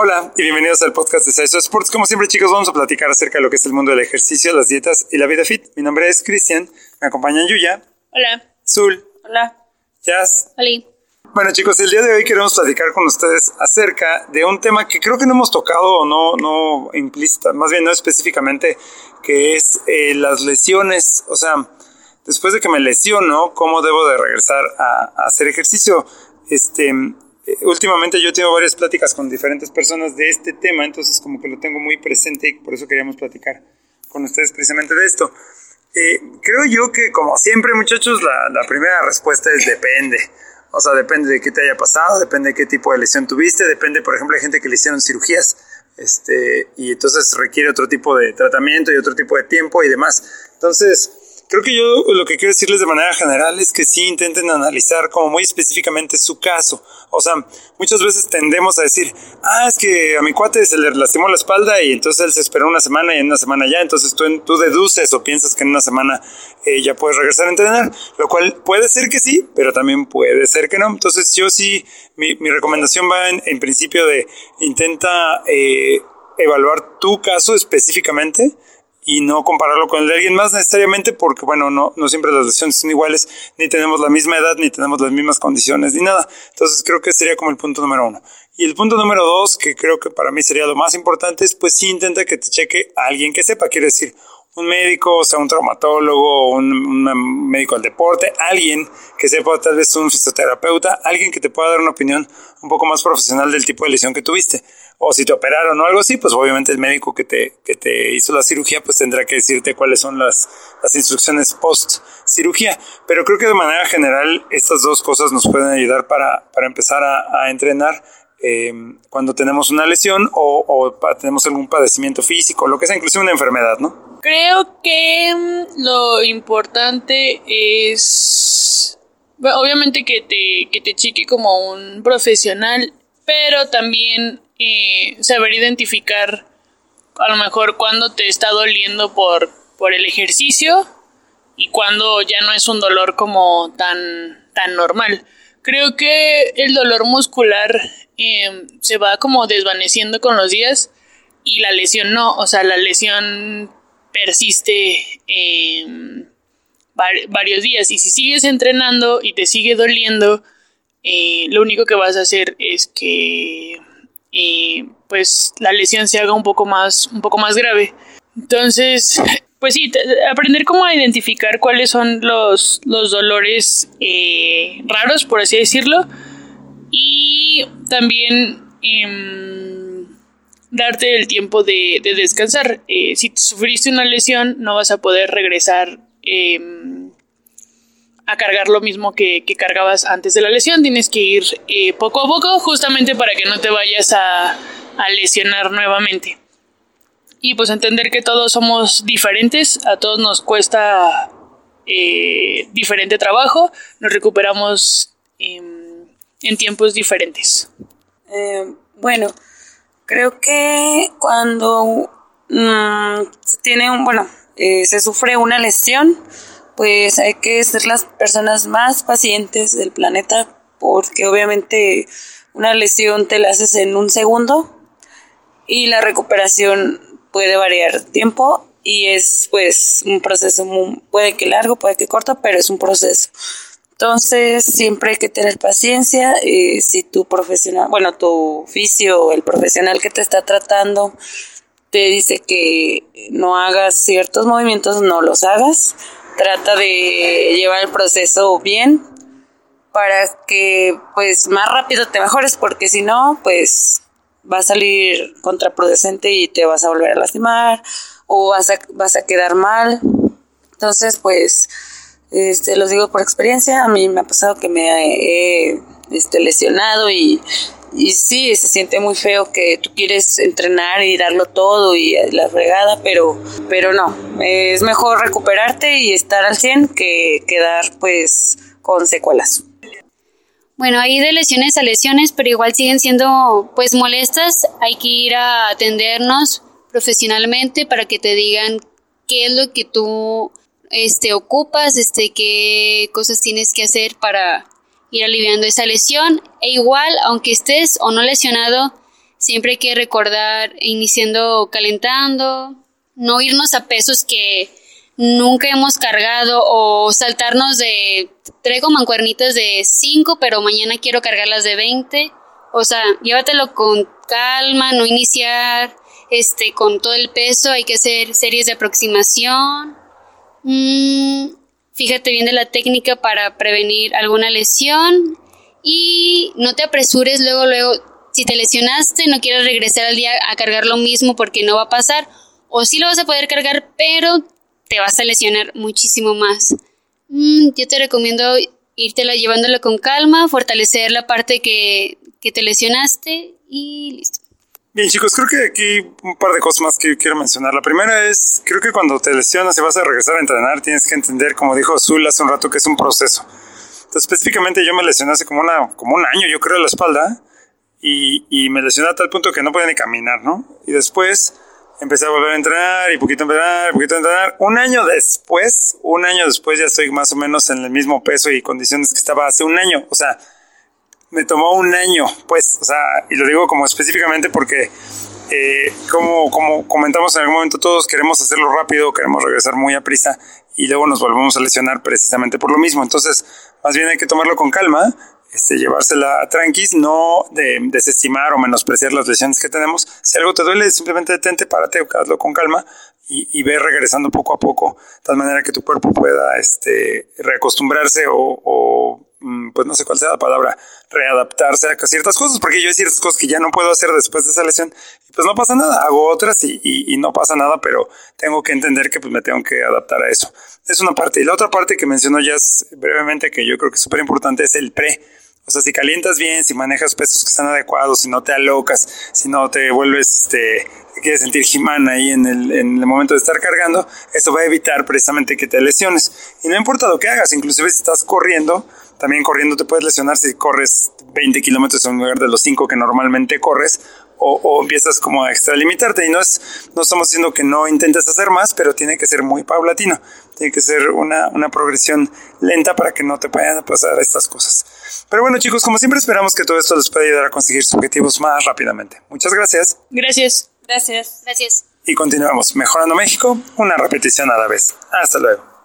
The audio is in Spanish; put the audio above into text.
Hola y bienvenidos al podcast de Saiso Sports. Como siempre, chicos, vamos a platicar acerca de lo que es el mundo del ejercicio, las dietas y la vida fit. Mi nombre es Cristian, me acompañan Yuya. Hola. Zul. Hola. Jazz. Hola. Bueno, chicos, el día de hoy queremos platicar con ustedes acerca de un tema que creo que no hemos tocado, no, no implícita, más bien no específicamente, que es eh, las lesiones. O sea, después de que me lesiono, ¿cómo debo de regresar a, a hacer ejercicio? Este, eh, últimamente yo tengo varias pláticas con diferentes personas de este tema, entonces como que lo tengo muy presente y por eso queríamos platicar con ustedes precisamente de esto. Eh, creo yo que como siempre muchachos la, la, primera respuesta es depende. O sea, depende de qué te haya pasado, depende de qué tipo de lesión tuviste, depende, por ejemplo, hay gente que le hicieron cirugías este, y entonces requiere otro tipo de tratamiento y otro tipo de tiempo y demás. Entonces, Creo que yo lo que quiero decirles de manera general es que sí intenten analizar como muy específicamente su caso. O sea, muchas veces tendemos a decir, ah, es que a mi cuate se le lastimó la espalda y entonces él se esperó una semana y en una semana ya, entonces tú, tú deduces o piensas que en una semana eh, ya puedes regresar a entrenar, lo cual puede ser que sí, pero también puede ser que no. Entonces yo sí, mi, mi recomendación va en, en, principio de intenta eh, evaluar tu caso específicamente y no compararlo con el de alguien más necesariamente porque, bueno, no, no siempre las lesiones son iguales, ni tenemos la misma edad, ni tenemos las mismas condiciones, ni nada. Entonces creo que sería como el punto número uno. Y el punto número dos, que creo que para mí sería lo más importante, es pues sí intenta que te cheque a alguien que sepa, quiere decir, un médico, o sea, un traumatólogo, un, médico del deporte, alguien que sepa, tal vez un fisioterapeuta, alguien que te pueda dar una opinión un poco más profesional del tipo de lesión que tuviste o si te operaron o algo así, pues obviamente el médico que te, que te hizo la cirugía pues tendrá que decirte cuáles son las, las instrucciones post cirugía. Pero creo que de manera general estas dos cosas nos pueden ayudar para, para empezar a, entrenar eh, cuando tenemos una lesión o, o, tenemos algún padecimiento físico, lo que sea, inclusive una enfermedad, ¿no? Creo que mm, lo importante es, obviamente que te, que te cheque como un profesional, pero también y saber identificar a lo mejor cuando te está doliendo por, por el ejercicio y cuando ya no es un dolor como tan, tan normal. Creo que el dolor muscular eh, se va como desvaneciendo con los días y la lesión no, o sea, la lesión persiste eh, varios días y si sigues entrenando y te sigue doliendo, eh, lo único que vas a hacer es que y pues la lesión se haga un poco más, un poco más grave. Entonces, pues sí, aprender cómo identificar cuáles son los, los dolores eh, raros, por así decirlo, y también eh, darte el tiempo de, de descansar. Eh, si sufriste una lesión, no vas a poder regresar em, a cargar lo mismo que, que, cargabas antes de la lesión. Tienes que ir eh, poco a poco justamente para que no te vayas a, a, lesionar nuevamente. Y pues entender que todos somos diferentes, a todos nos cuesta eh, diferente trabajo, nos recuperamos eh, en tiempos diferentes. Bueno, creo que cuando mmm, se tiene un, bueno, eh, se sufre una lesión, pues hay que ser las personas más pacientes del planeta porque obviamente una lesión te la haces en un segundo y la recuperación puede variar tiempo y es pues un proceso muy, puede que largo, puede que corto, pero es un proceso. Entonces siempre hay que tener paciencia. Eh, si tu profesional, bueno, tu oficio, el profesional que te está tratando, te dice que no hagas ciertos movimientos, no los hagas trata de llevar el proceso bien para que pues más rápido te mejores porque si no pues va a salir contraproducente y te vas a volver a lastimar o vas a, vas a quedar mal entonces pues este los digo por experiencia a mí me ha pasado que me he este, lesionado y y sí, se siente muy feo que tú quieres entrenar y darlo todo y la fregada, pero, pero no, es mejor recuperarte y estar al 100 que quedar pues con secuelas. Bueno, hay de lesiones a lesiones, pero igual siguen siendo pues molestas, hay que ir a atendernos profesionalmente para que te digan qué es lo que tú este ocupas, este qué cosas tienes que hacer para ir aliviando esa lesión. E igual, aunque estés o no lesionado, Siempre hay que recordar iniciando calentando, no irnos a pesos que nunca hemos cargado o saltarnos de traigo mancuernitas de 5, pero mañana quiero cargarlas de 20. O sea, llévatelo con calma, no iniciar este con todo el peso, hay que hacer series de aproximación. Mm, fíjate bien de la técnica para prevenir alguna lesión y no te apresures luego luego si te lesionaste, no quieres regresar al día a cargar lo mismo porque no va a pasar o sí lo vas a poder cargar, pero te vas a lesionar muchísimo más. Mm, yo te recomiendo írtela llevándolo con calma, fortalecer la parte que, que te lesionaste y listo. Bien chicos, creo que aquí un par de cosas más que quiero mencionar. La primera es, creo que cuando te lesionas y vas a regresar a entrenar, tienes que entender, como dijo Azul hace un rato, que es un proceso. Entonces, específicamente yo me lesioné hace como, un año, yo creo, la espalda, y, y me lesioné a tal punto que no podía ni caminar, ¿no? Y después empecé a volver a entrenar y poquito a entrenar, poquito a entrenar. Un año después, un año después ya estoy más o menos en el mismo peso y condiciones que estaba hace un año. O sea, me tomó un año, pues, o sea, y lo digo como específicamente porque, eh, como, como comentamos en algún momento, todos queremos hacerlo rápido, queremos regresar muy a prisa y luego nos volvemos a lesionar precisamente por lo mismo. Entonces, más bien hay que tomarlo con calma, este, llevársela tranquis, no de, desestimar o menospreciar las lesiones que tenemos. Si algo te duele, simplemente detente, párate, hazlo con calma y, y ve regresando poco a poco, de tal manera que tu cuerpo pueda este, reacostumbrarse o, o pues no sé cuál sea la palabra, readaptarse a ciertas cosas, porque yo hay ciertas cosas que ya no puedo hacer después de esa lesión, pues no pasa nada, hago otras y, y, no pasa nada, pero tengo que entender que pues me tengo que adaptar a eso. Es una parte. Y la otra parte que mencionó ya brevemente, que yo creo que es súper importante, es el pre. O sea, si calientas bien, si manejas pesos que están adecuados, si no te alocas, si no te vuelves, este, te quieres sentir jimán ahí en el, en el momento de estar cargando, eso va a evitar precisamente que te lesiones. Y no importa lo que hagas, inclusive si estás corriendo, también corriendo te puedes lesionar si corres 20 kilómetros en lugar de los 5 que normalmente corres o, empiezas como a extralimitarte. Y no es no estamos diciendo que no intentes hacer más pero tiene que ser muy paulatino. Tiene que ser una, una progresión lenta para que no te vayan a pasar estas cosas. Pero bueno chicos como siempre esperamos que todo esto les pueda ayudar a conseguir sus objetivos más rápidamente. Muchas gracias. Gracias. Gracias. Gracias. Y continuamos mejorando México una repetición a la vez. Hasta luego